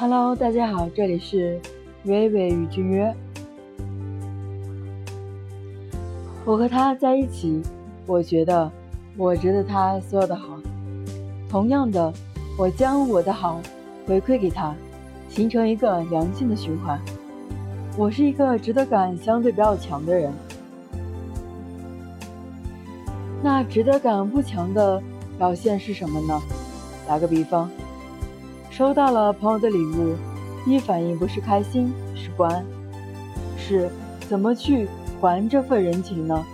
Hello，大家好，这里是微微与君约。我和他在一起，我觉得我值得他所有的好。同样的，我将我的好回馈给他，形成一个良性的循环。我是一个值得感相对比较强的人。那值得感不强的表现是什么呢？打个比方。收到了朋友的礼物，第一反应不是开心，是不安，是怎么去还这份人情呢？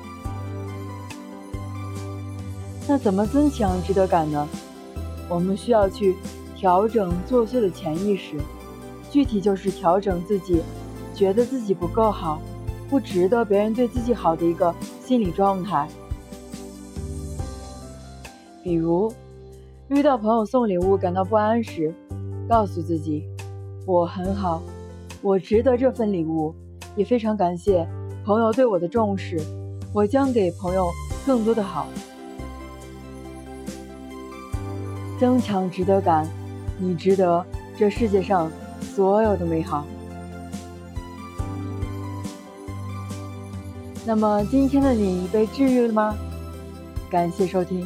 那怎么增强值得感呢？我们需要去调整作祟的潜意识，具体就是调整自己觉得自己不够好，不值得别人对自己好的一个心理状态。比如，遇到朋友送礼物感到不安时。告诉自己，我很好，我值得这份礼物，也非常感谢朋友对我的重视，我将给朋友更多的好，增强值得感，你值得这世界上所有的美好。那么今天的你被治愈了吗？感谢收听。